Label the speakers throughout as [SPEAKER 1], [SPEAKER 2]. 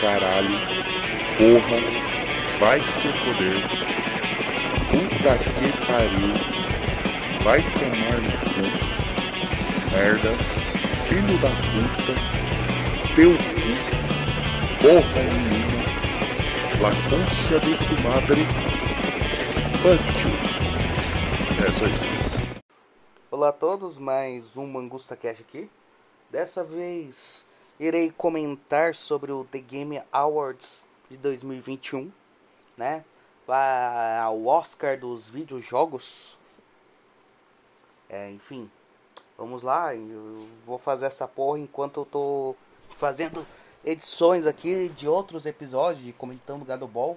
[SPEAKER 1] caralho. Porra. Vai se foder. Puta que pariu. Vai tomar no cu. Merda. Filho da puta. Teu cu. Porra nenhuma. La de tu madre. You. É só isso.
[SPEAKER 2] Olá a todos, mais um Mangusta Cash aqui. Dessa vez irei comentar sobre o The Game Awards de 2021, né? O Oscar dos videojogos. É, enfim, vamos lá. Eu vou fazer essa porra enquanto eu tô fazendo edições aqui de outros episódios de comentando Gado Ball.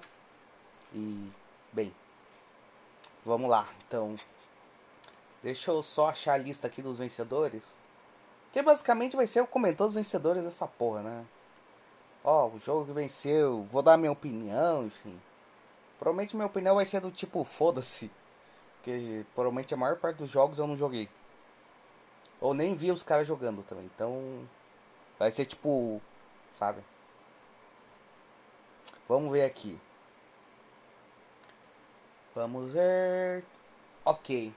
[SPEAKER 2] E, bem, vamos lá. Então, deixa eu só achar a lista aqui dos vencedores. Que basicamente vai ser eu comentando os vencedores dessa porra, né? Ó, o jogo que venceu, vou dar minha opinião, enfim. Provavelmente minha opinião vai ser do tipo, foda-se. Porque provavelmente a maior parte dos jogos eu não joguei. Ou nem vi os caras jogando também. Então. Vai ser tipo. Sabe? Vamos ver aqui. Vamos ver. Ok.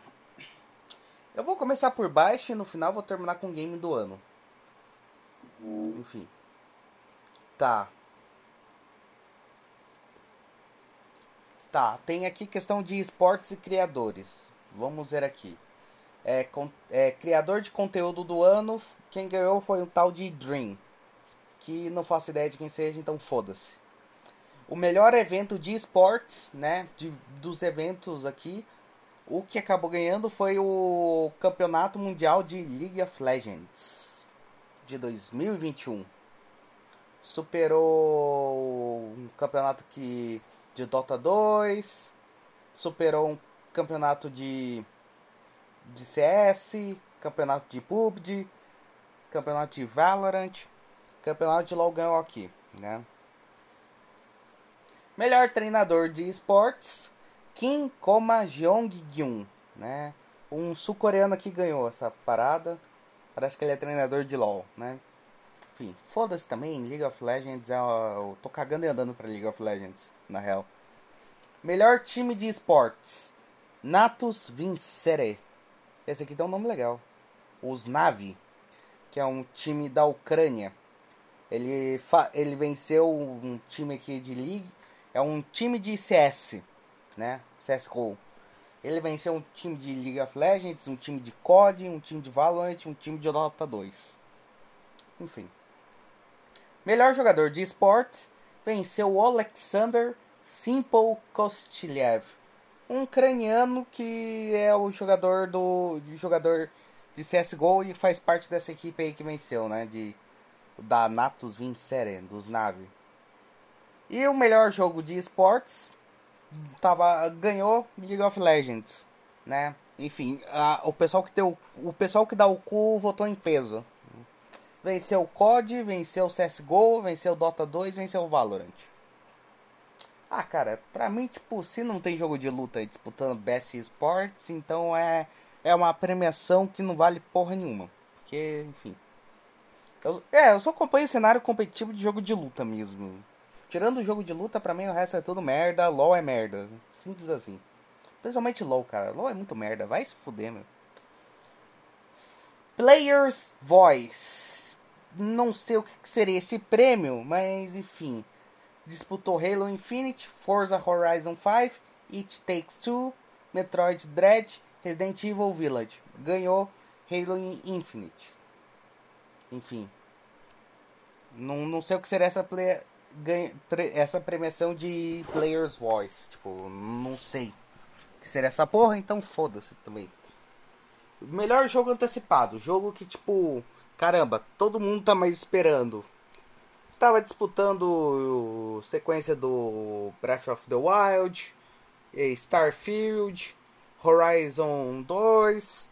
[SPEAKER 2] Eu vou começar por baixo e no final vou terminar com o game do ano. Enfim. Tá. Tá, tem aqui questão de esportes e criadores. Vamos ver aqui. É, com, é, criador de conteúdo do ano, quem ganhou foi um tal de Dream. Que não faço ideia de quem seja, então foda-se. O melhor evento de esportes, né? De, dos eventos aqui. O que acabou ganhando foi o Campeonato Mundial de League of Legends de 2021. Superou um campeonato que de Dota 2, superou um campeonato de de CS, campeonato de PUBG, campeonato de Valorant, campeonato de LoL aqui, né? Melhor treinador de esportes, Kim Koma Jeong-gyun, né? Um sul-coreano que ganhou essa parada. Parece que ele é treinador de LoL, né? Enfim, foda-se também, League of Legends é... Eu tô cagando e andando pra League of Legends, na real. Melhor time de esportes. Natus Vincere. Esse aqui tem um nome legal. Os Navi, que é um time da Ucrânia. Ele, ele venceu um time aqui de League. É um time de CS né? CSGO. Ele venceu um time de League of Legends, um time de COD, um time de Valorant, um time de Dota 2. Enfim. Melhor jogador de esportes venceu o Alexander Simple Kostiliev, um ucraniano que é o jogador do jogador de CS:GO e faz parte dessa equipe aí que venceu, né, de da Natus Vincere dos Nave. E o melhor jogo de esportes tava ganhou League of Legends, né? Enfim, a, o pessoal que deu o pessoal que dá o cu votou em peso. Venceu o COD, venceu o CS:GO, venceu o Dota 2, venceu o Valorant. Ah, cara, pra mim, tipo, se não tem jogo de luta disputando Best Sports, então é é uma premiação que não vale porra nenhuma. Porque, enfim. Eu, é, eu só acompanho o cenário competitivo de jogo de luta mesmo. Tirando o jogo de luta, pra mim o resto é tudo merda. LOL é merda. Simples assim. Principalmente LOL, cara. LOL é muito merda. Vai se fuder, meu. Players Voice. Não sei o que seria esse prêmio, mas enfim. Disputou Halo Infinite, Forza Horizon 5, It Takes Two, Metroid Dread, Resident Evil Village. Ganhou Halo Infinite. Enfim. Não, não sei o que seria essa play ganha, essa premiação de Player's Voice. Tipo, não sei que seria essa porra, então foda-se também. Melhor jogo antecipado. Jogo que, tipo, caramba, todo mundo tá mais esperando. Estava disputando sequência do Breath of the Wild, Starfield, Horizon 2,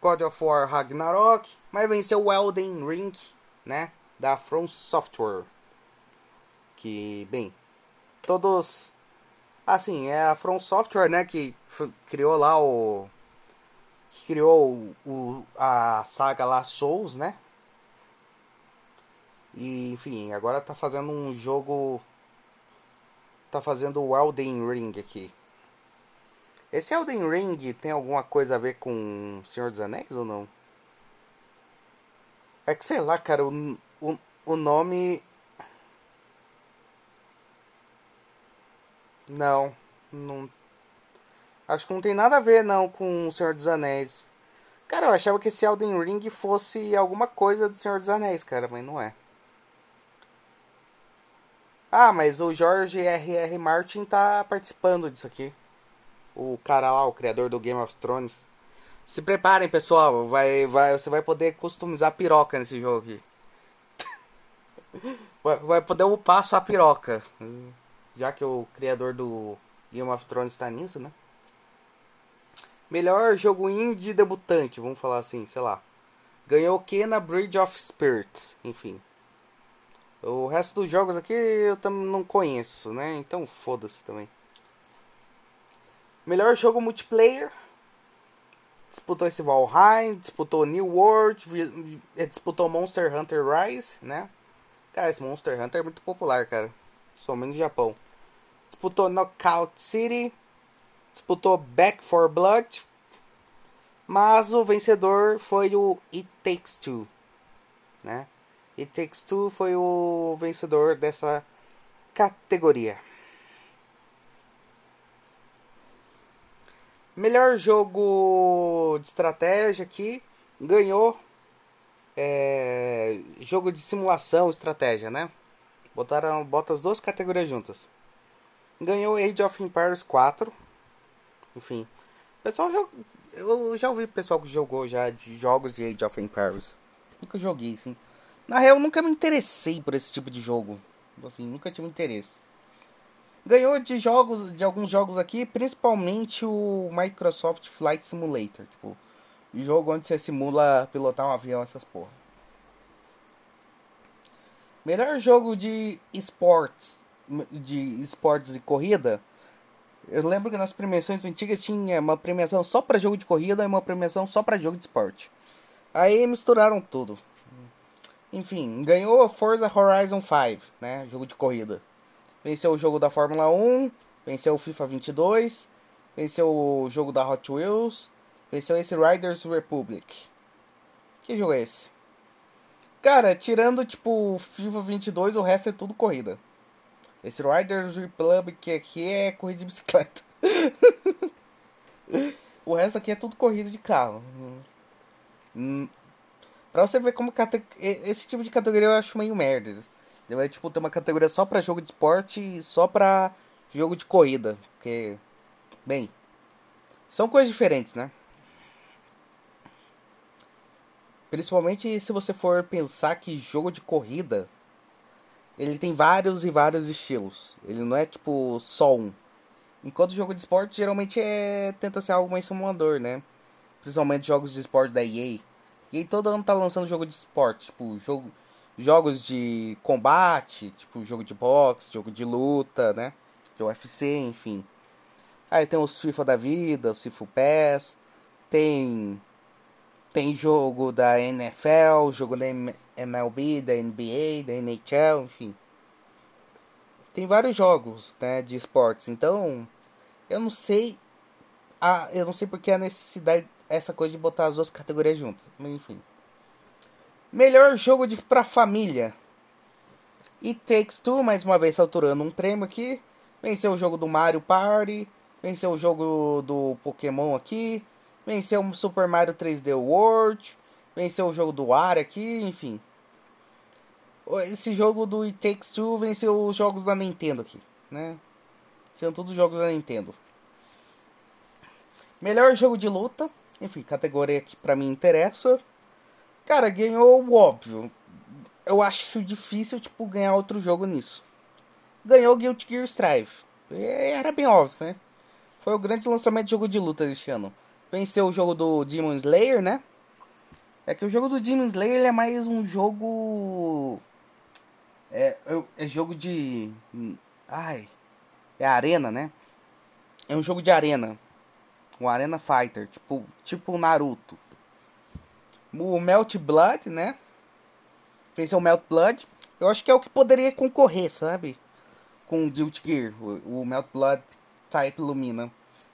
[SPEAKER 2] God of War Ragnarok, mas venceu o Elden Ring, né, da From Software que, bem, todos assim, é a From Software, né, que criou lá o que criou o, a saga lá Souls, né? E, enfim, agora tá fazendo um jogo. Tá fazendo o Elden Ring aqui. Esse Elden Ring tem alguma coisa a ver com Senhor dos Anéis ou não? É que sei lá, cara, o, o, o nome. Não, não. Acho que não tem nada a ver não com o Senhor dos Anéis. Cara, eu achava que esse Elden Ring fosse alguma coisa do Senhor dos Anéis, cara, mas não é. Ah, mas o George R.R. Martin tá participando disso aqui. O cara lá, o criador do Game of Thrones. Se preparem, pessoal. Vai, vai, você vai poder customizar piroca nesse jogo aqui. vai, vai poder upar sua piroca. Já que o criador do Game of Thrones está nisso, né? Melhor jogo indie debutante, vamos falar assim, sei lá. Ganhou o que na Bridge of Spirits, enfim. O resto dos jogos aqui eu também não conheço, né? Então foda-se também. Melhor jogo multiplayer. Disputou esse Valheim, disputou New World, eh, disputou Monster Hunter Rise, né? Cara, esse Monster Hunter é muito popular, cara. Somente no Japão. Disputou Knockout City, disputou Back for Blood, mas o vencedor foi o It Takes Two, né? It Takes Two foi o vencedor dessa categoria. Melhor jogo de estratégia aqui ganhou é, jogo de simulação, estratégia, né? Botaram bota as duas categorias juntas. Ganhou Age of Empires 4. Enfim, pessoal eu já ouvi pessoal que jogou já de jogos de Age of Empires. Nunca joguei, sim. Na real, nunca me interessei por esse tipo de jogo. Assim, nunca tive interesse. Ganhou de jogos, de alguns jogos aqui, principalmente o Microsoft Flight Simulator, tipo, jogo onde você simula pilotar um avião, essas porra. Melhor jogo de esportes, de esportes e corrida. Eu lembro que nas premiações antigas tinha uma premiação só para jogo de corrida e uma premiação só para jogo de esporte. Aí misturaram tudo. Enfim, ganhou Forza Horizon 5, né? Jogo de corrida. Venceu o jogo da Fórmula 1, venceu o FIFA 22, venceu o jogo da Hot Wheels, venceu esse Riders Republic. Que jogo é esse? Cara, tirando tipo FIFA 22, o resto é tudo corrida. Esse Riders Republic aqui é corrida de bicicleta. o resto aqui é tudo corrida de carro. Hum, Pra você ver como esse tipo de categoria eu acho meio merda. Deveria tipo, ter uma categoria só pra jogo de esporte e só pra jogo de corrida. Porque, bem, são coisas diferentes, né? Principalmente se você for pensar que jogo de corrida ele tem vários e vários estilos. Ele não é tipo só um. Enquanto jogo de esporte geralmente é tenta ser algo mais simulador, né? Principalmente jogos de esporte da EA. E todo ano tá lançando jogo de esporte, tipo, jogo, jogos de combate, tipo, jogo de boxe, jogo de luta, né? De UFC, enfim. Aí tem os FIFA da vida, os FIFA PES, tem tem jogo da NFL, jogo da MLB, da NBA, da NHL, enfim. Tem vários jogos, né, de esportes. Então, eu não sei a eu não sei porque a necessidade essa coisa de botar as duas categorias juntas. Mas enfim. Melhor jogo de pra família. It Takes Two, mais uma vez saturando um prêmio aqui. Venceu o jogo do Mario Party. Venceu o jogo do Pokémon aqui. Venceu o Super Mario 3D World. Venceu o jogo do Ar aqui, enfim. Esse jogo do It Takes Two venceu os jogos da Nintendo aqui, né? São todos jogos da Nintendo. Melhor jogo de luta. Enfim, categoria que pra mim interessa. Cara, ganhou o óbvio. Eu acho difícil, tipo, ganhar outro jogo nisso. Ganhou Guilty Gear Strive. Era bem óbvio, né? Foi o grande lançamento de jogo de luta deste ano. Venceu o jogo do Demon Slayer, né? É que o jogo do Demon Slayer é mais um jogo. É, é, é jogo de. Ai. É arena, né? É um jogo de arena. Um Arena Fighter, tipo, tipo Naruto. O Melt Blood, né? Venceu o Melt Blood. Eu acho que é o que poderia concorrer, sabe? Com o Guilty Gear, o, o Melt Blood Type Lumina.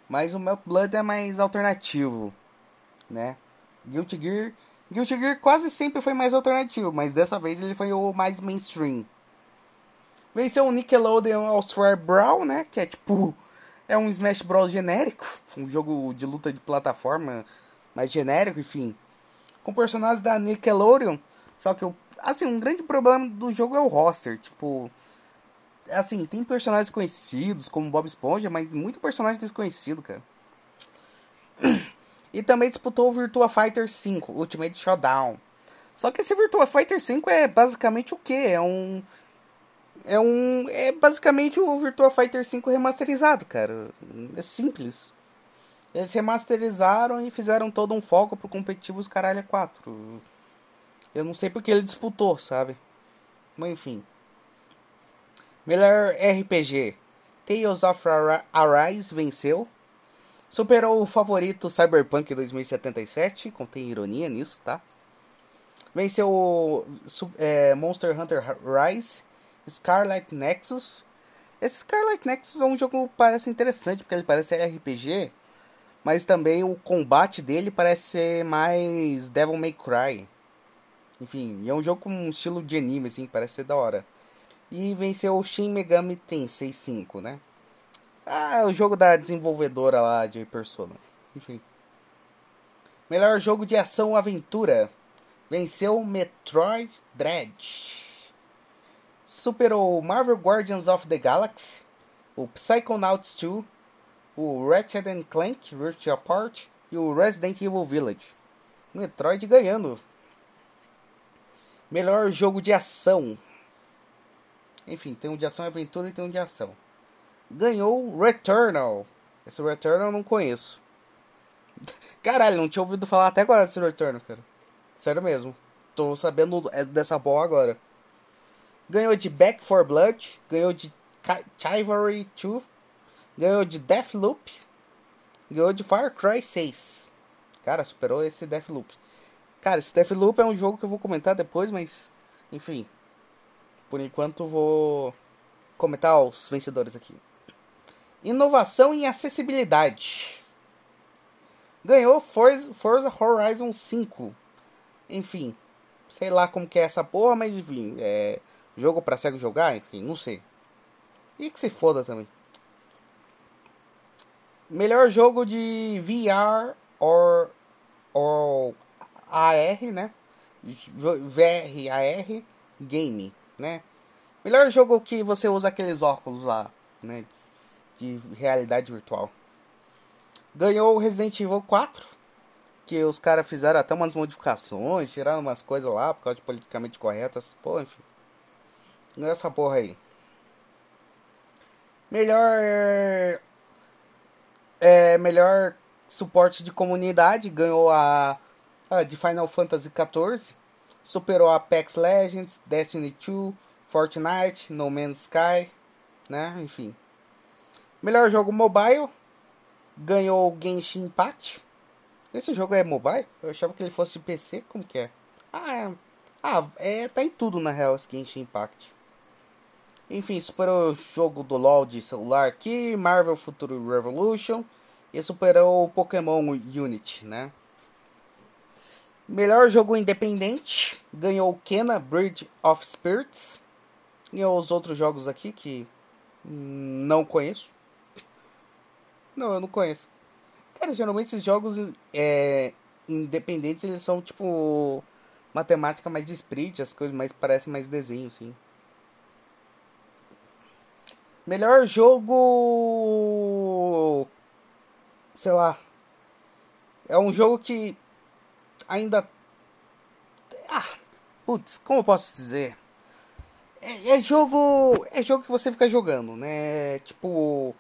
[SPEAKER 2] Mas o Melt Blood é mais alternativo, né? Guilty Gear, Guilty Gear quase sempre foi mais alternativo, mas dessa vez ele foi o mais mainstream. Venceu o Nickelodeon All-Star Brawl, né? Que é tipo. É um Smash Bros. genérico. Um jogo de luta de plataforma mais genérico, enfim. Com personagens da Nickelodeon. Só que, assim, um grande problema do jogo é o roster. Tipo. Assim, tem personagens conhecidos, como Bob Esponja, mas muito personagem desconhecido, cara. E também disputou o Virtua Fighter 5 Ultimate Showdown. Só que esse Virtua Fighter 5 é basicamente o que? É um é um. É basicamente o Virtua Fighter 5 remasterizado, cara. É simples. Eles remasterizaram e fizeram todo um foco pro competitivos caralho 4. Eu não sei porque ele disputou, sabe? Mas enfim. Melhor RPG. Tales of Arise venceu. Superou o favorito Cyberpunk 2077. Contém ironia nisso, tá? Venceu é, Monster Hunter Rise Scarlet Nexus. Esse Scarlet Nexus é um jogo que parece interessante, porque ele parece RPG, mas também o combate dele parece ser mais Devil May Cry. Enfim, é um jogo com um estilo de anime, assim, parece ser da hora. E venceu o Shin Megami Tensei 5, né? Ah, é o jogo da desenvolvedora lá de Persona. Enfim. Melhor jogo de ação aventura. Venceu Metroid Dread superou Marvel Guardians of the Galaxy, o Psychonauts 2, o Ratchet Clank Rift Apart e o Resident Evil Village. Metroid ganhando. Melhor jogo de ação. Enfim, tem um de ação e aventura e tem um de ação. Ganhou Returnal. Esse Returnal eu não conheço. Caralho, não tinha ouvido falar até agora desse Returnal, cara. Sério mesmo. Tô sabendo dessa bola agora. Ganhou de Back for Blood, ganhou de Chivalry 2, ganhou de Deathloop, ganhou de Far Cry 6. Cara, superou esse Deathloop. Cara, esse Deathloop é um jogo que eu vou comentar depois, mas enfim. Por enquanto vou comentar os vencedores aqui. Inovação em acessibilidade. Ganhou Forza, Horizon 5. Enfim, sei lá como que é essa porra, mas enfim, é Jogo pra cego jogar? Enfim, não sei. E que se foda também. Melhor jogo de VR or, or AR, né? VR, AR, game, né? Melhor jogo que você usa aqueles óculos lá, né? De realidade virtual. Ganhou o Resident Evil 4. Que os caras fizeram até umas modificações, tiraram umas coisas lá por causa de politicamente corretas. Pô, enfim. Nessa porra aí. Melhor. É, melhor suporte de comunidade ganhou a, a de Final Fantasy XIV. Superou Apex Legends, Destiny 2, Fortnite, No Man's Sky, né? Enfim. Melhor jogo mobile ganhou Genshin Impact. Esse jogo é mobile? Eu achava que ele fosse PC, como que é? Ah, é, ah, é tá em tudo na real esse Genshin Impact. Enfim, superou o jogo do LoL de celular aqui, Marvel Future Revolution e superou o Pokémon Unity, né? Melhor jogo independente, ganhou Kena Bridge of Spirits. E os outros jogos aqui que não conheço. Não, eu não conheço. Cara, geralmente esses jogos é, independentes, eles são tipo matemática mais sprite, as coisas mais parecem mais desenho, assim. Melhor jogo. Sei lá. É um jogo que ainda. Ah, putz, como eu posso dizer? É, é, jogo. É jogo que você fica jogando, né? Tipo.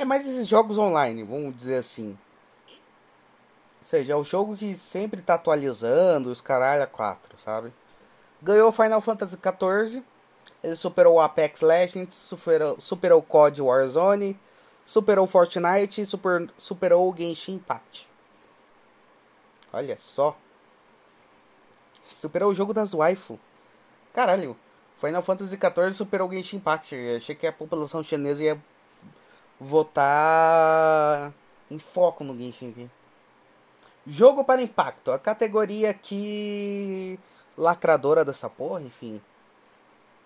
[SPEAKER 2] É mais esses jogos online, vamos dizer assim. Ou seja, é o jogo que sempre tá atualizando os caralho a 4, sabe? Ganhou Final Fantasy XIV ele superou o Apex Legends, superou, superou o COD Warzone, superou Fortnite e super, superou o Genshin Impact. Olha só. Superou o jogo das waifu. Caralho, Final Fantasy XIV superou o Genshin Impact. Eu achei que a população chinesa ia votar em foco no Genshin aqui. Jogo para impacto. A categoria que lacradora dessa porra, enfim.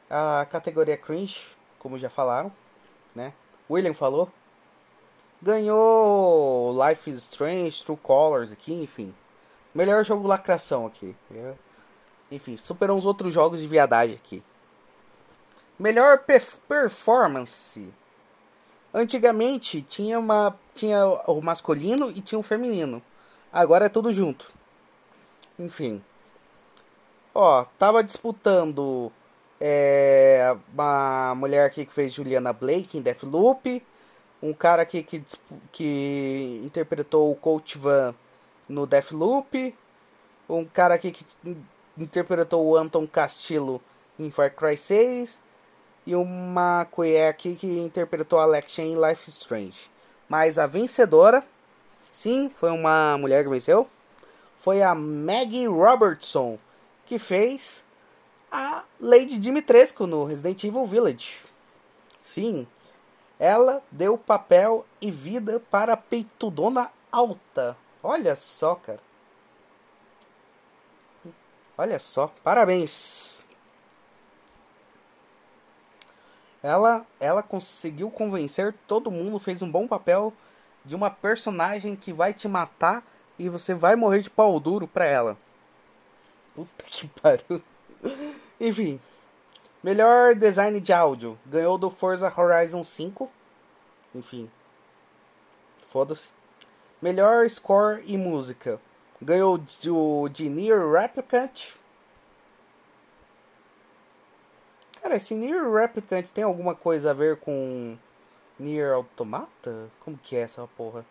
[SPEAKER 2] A categoria cringe, como já falaram, né? William falou. Ganhou Life is Strange, True Colors aqui, enfim. Melhor jogo lacração aqui. Enfim, superou os outros jogos de viadagem aqui. Melhor performance. Antigamente tinha uma tinha o masculino e tinha o feminino. Agora é tudo junto. Enfim. Ó, tava disputando é, uma mulher aqui que fez Juliana Blake em Deathloop, um cara aqui que, que interpretou o Coach Van no Deathloop, um cara aqui que interpretou o Anton Castillo em Far Cry 6 e uma mulher aqui que interpretou a Alexia em Life is Strange. Mas a vencedora, sim, foi uma mulher que venceu, foi a Maggie Robertson que fez a Lady Dimitrescu no Resident Evil Village. Sim, ela deu papel e vida para a peitudona alta. Olha só, cara. Olha só, parabéns. Ela, ela conseguiu convencer todo mundo, fez um bom papel de uma personagem que vai te matar e você vai morrer de pau duro pra ela. Puta que pariu. Enfim. Melhor design de áudio. Ganhou do Forza Horizon 5. Enfim. Foda-se. Melhor score e música. Ganhou do, de Near Replicant. Cara, esse Near Replicant tem alguma coisa a ver com Near Automata? Como que é essa porra?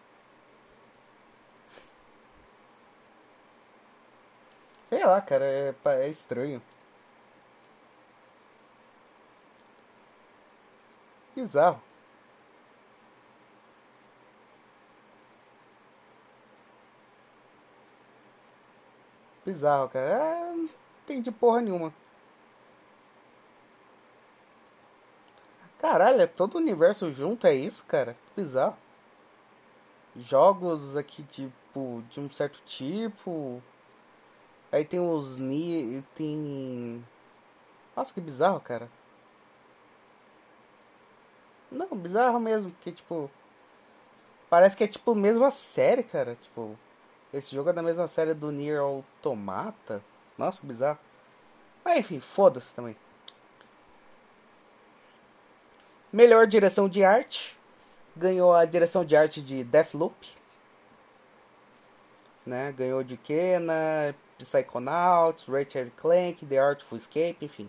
[SPEAKER 2] Sei lá, cara, é, é estranho. Bizarro. Bizarro, cara. É, não entendi porra nenhuma. Caralho, é todo o universo junto, é isso, cara? Bizarro. Jogos aqui, tipo, de um certo tipo. Aí tem os Ni. Tem. Nossa, que bizarro, cara. Não, bizarro mesmo, porque tipo. Parece que é tipo a mesma série, cara. Tipo. Esse jogo é da mesma série do Nier Automata. Nossa, que bizarro. Mas enfim, foda-se também. Melhor direção de arte. Ganhou a direção de arte de Deathloop. Né? Ganhou de Kena, Psychonauts, Ratchet Clank, The Artful Escape, enfim.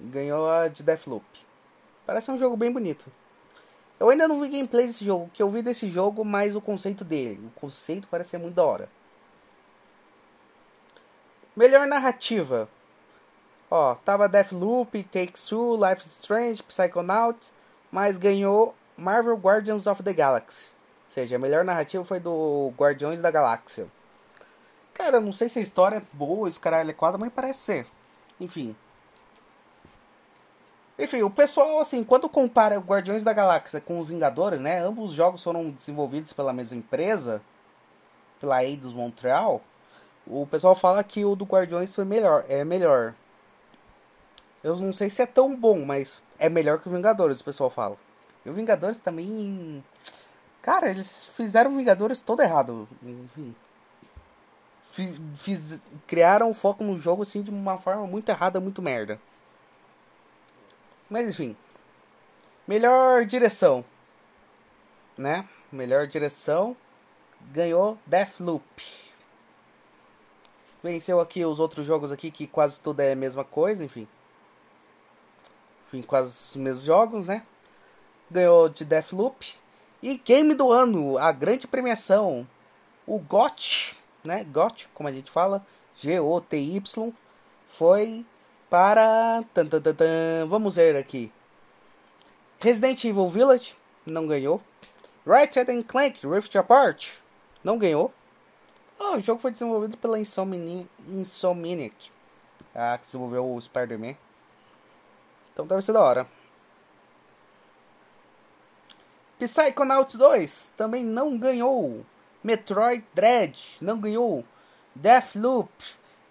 [SPEAKER 2] Ganhou a de Deathloop. Parece um jogo bem bonito. Eu ainda não vi gameplay desse jogo, que eu vi desse jogo, mas o conceito dele. O conceito parece ser muito da hora. Melhor narrativa. Ó, tava Deathloop, Takes Two, Life is Strange, Psychonauts, mas ganhou Marvel Guardians of the Galaxy. Ou seja, a melhor narrativa foi do Guardiões da Galáxia. Cara, não sei se a história é boa, esse caralho é quadro, mas parece ser. Enfim. Enfim, o pessoal, assim, quando compara o Guardiões da Galáxia com os Vingadores, né? Ambos os jogos foram desenvolvidos pela mesma empresa, pela Eidos Montreal. O pessoal fala que o do Guardiões foi melhor, é melhor. Eu não sei se é tão bom, mas é melhor que o Vingadores, o pessoal fala. E o Vingadores também. Cara, eles fizeram o Vingadores todo errado. Enfim fiz, criaram o foco no jogo assim de uma forma muito errada, muito merda. Mas enfim. Melhor direção. Né? Melhor direção ganhou Deathloop. Venceu aqui os outros jogos aqui que quase tudo é a mesma coisa, enfim. Enfim, quase os mesmos jogos, né? Ganhou de Deathloop. E Game do Ano, a grande premiação. O GOT né? GOT, como a gente fala, G-O-T-Y, foi para. Tan, tan, tan, tan, vamos ver aqui. Resident Evil Village não ganhou. Ratchet Clank Rift Apart não ganhou. Oh, o jogo foi desenvolvido pela Insomni Insomniac. A que desenvolveu o Spider-Man. Então deve ser da hora. Psychonauts 2 também não ganhou. Metroid Dread não ganhou. Deathloop.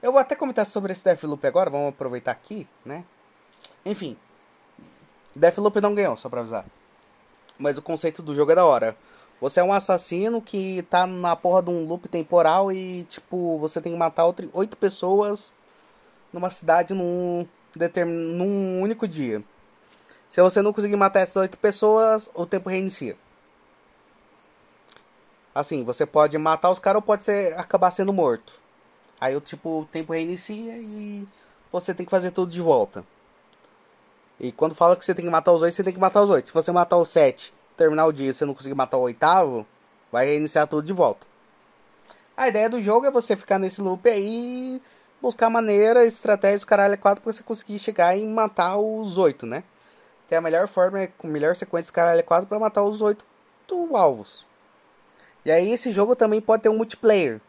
[SPEAKER 2] Eu vou até comentar sobre esse Deathloop agora, vamos aproveitar aqui, né? Enfim. Deathloop não ganhou, só pra avisar. Mas o conceito do jogo é da hora. Você é um assassino que tá na porra de um loop temporal e, tipo, você tem que matar oito pessoas numa cidade num, determin... num único dia. Se você não conseguir matar essas oito pessoas, o tempo reinicia. Assim, você pode matar os caras ou pode ser, acabar sendo morto. Aí o tipo, o tempo reinicia e você tem que fazer tudo de volta. E quando fala que você tem que matar os oito, você tem que matar os oito. Se você matar os sete, terminar o dia e você não conseguir matar o oitavo, vai reiniciar tudo de volta. A ideia do jogo é você ficar nesse loop aí, buscar maneira, estratégias, caralho, é quatro pra você conseguir chegar e matar os oito, né? Tem a melhor forma, com melhor sequência caralho 4 para matar os oito alvos. E aí esse jogo também pode ter um multiplayer,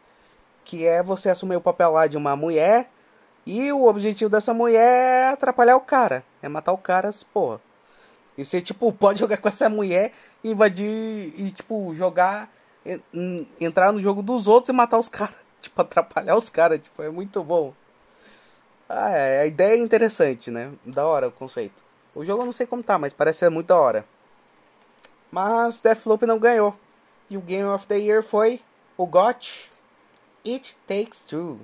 [SPEAKER 2] que é você assumir o papel lá de uma mulher e o objetivo dessa mulher é atrapalhar o cara, é matar o cara, porra. E você tipo pode jogar com essa mulher, invadir e tipo jogar entrar no jogo dos outros e matar os caras, tipo atrapalhar os caras, tipo é muito bom. Ah, é, a ideia é interessante, né? Da hora o conceito. O jogo eu não sei como tá, mas parece ser muito da hora. Mas Deathloop não ganhou. E o Game of the Year foi o GOT It Takes Two.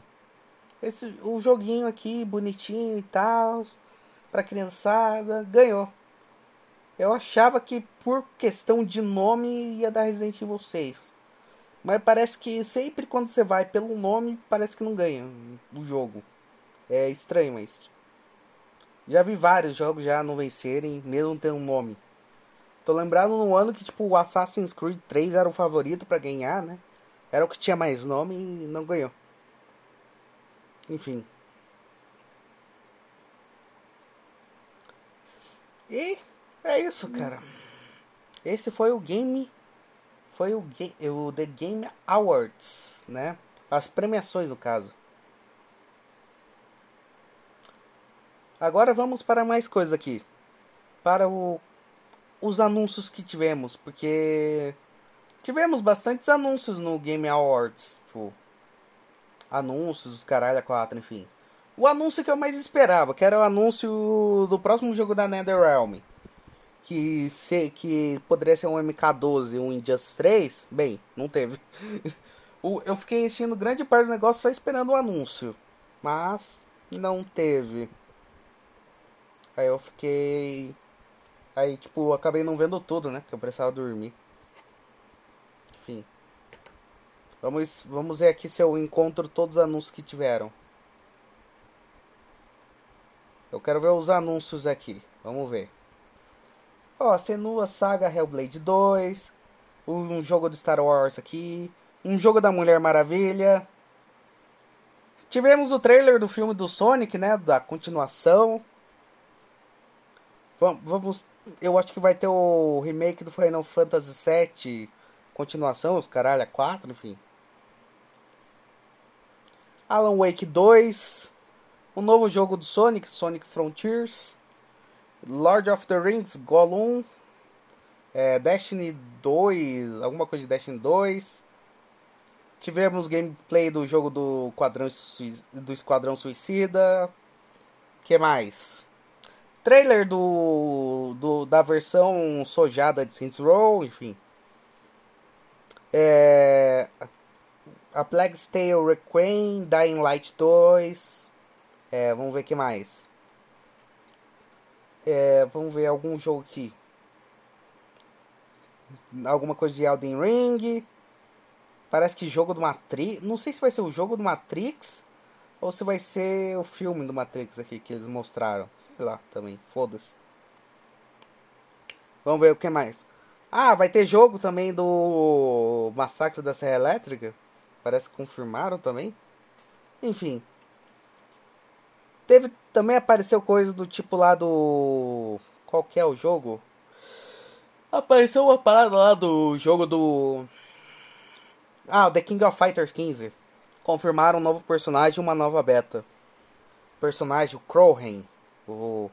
[SPEAKER 2] Esse, o joguinho aqui, bonitinho e tal, pra criançada, ganhou. Eu achava que por questão de nome ia dar Resident Evil 6. Mas parece que sempre quando você vai pelo nome, parece que não ganha o jogo. É estranho, mas já vi vários jogos já não vencerem, mesmo tendo um nome. Tô lembrado no ano que tipo o Assassin's Creed 3 era o favorito para ganhar, né? Era o que tinha mais nome e não ganhou. Enfim. E é isso, cara. Esse foi o game foi o, o The Game Awards, né? As premiações no caso. Agora vamos para mais coisas aqui. Para o, os anúncios que tivemos, porque tivemos bastantes anúncios no Game Awards, tipo, anúncios, os caralho a quatro, enfim. O anúncio que eu mais esperava, que era o anúncio do próximo jogo da NetherRealm, que se, que poderia ser um MK12 um Injustice 3, bem, não teve. eu fiquei enchendo grande parte do negócio só esperando o anúncio, mas não teve. Aí eu fiquei. Aí, tipo, acabei não vendo tudo, né? Porque eu precisava dormir. Enfim. Vamos, vamos ver aqui se eu encontro todos os anúncios que tiveram. Eu quero ver os anúncios aqui. Vamos ver. Ó, Senua Saga Hellblade 2. Um jogo do Star Wars aqui. Um jogo da Mulher Maravilha. Tivemos o trailer do filme do Sonic, né? Da continuação. Vamos. Eu acho que vai ter o remake do Final Fantasy VII, continuação, os caralho, a 4, enfim. Alan Wake 2, o novo jogo do Sonic, Sonic Frontiers, Lord of the Rings, Gollum, é, Destiny 2, alguma coisa de Destiny 2. Tivemos gameplay do jogo do, quadrão, do Esquadrão Suicida. que mais? Trailer do, do da versão sojada de Saints Row, enfim. É, a Plague's Tale Requiem, Dying Light 2. É, vamos ver que mais. É, vamos ver algum jogo aqui. Alguma coisa de Elden Ring. Parece que jogo do Matrix. Não sei se vai ser o jogo do Matrix ou se vai ser o filme do Matrix aqui que eles mostraram. Sei lá também, foda-se. Vamos ver o que mais. Ah, vai ter jogo também do Massacre da Serra Elétrica. Parece que confirmaram também. Enfim. Teve também apareceu coisa do tipo lá do qual que é o jogo? Apareceu uma parada lá do jogo do Ah, o The King of Fighters 15 confirmaram um novo personagem e uma nova beta. personagem, o Crowhen. O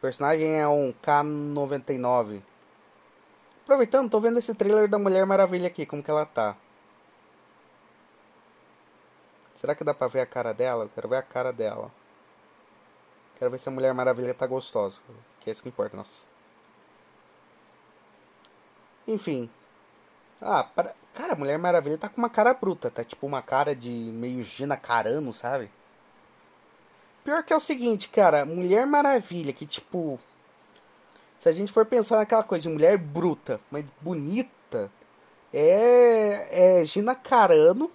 [SPEAKER 2] personagem é um K99. Aproveitando, tô vendo esse trailer da Mulher Maravilha aqui, como que ela tá. Será que dá pra ver a cara dela? Eu quero ver a cara dela. Quero ver se a Mulher Maravilha tá gostosa. Que é isso que importa, nossa. Enfim. Ah, cara, a Mulher Maravilha tá com uma cara bruta. Tá tipo uma cara de meio Gina Carano, sabe? Pior que é o seguinte, cara. Mulher Maravilha, que tipo. Se a gente for pensar naquela coisa de mulher bruta, mas bonita. É. É Gina Carano.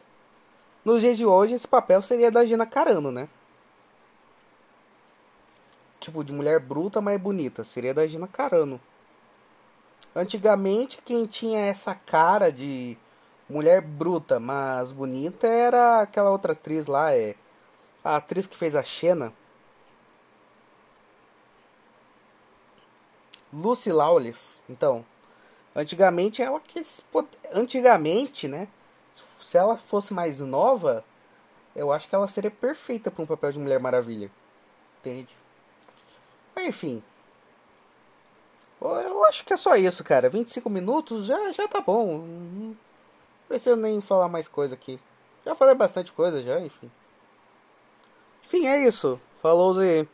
[SPEAKER 2] Nos dias de hoje, esse papel seria da Gina Carano, né? Tipo, de mulher bruta, mas bonita. Seria da Gina Carano. Antigamente, quem tinha essa cara de mulher bruta, mas bonita, era aquela outra atriz lá, é. A atriz que fez a Xena. Lucy Lawless. Então, antigamente ela quis. Antigamente, né? Se ela fosse mais nova, eu acho que ela seria perfeita para um papel de Mulher Maravilha. Entende? Mas, enfim. Eu acho que é só isso, cara. 25 minutos já, já tá bom. Não preciso nem falar mais coisa aqui. Já falei bastante coisa já, enfim. Enfim, é isso. Falou, Zé.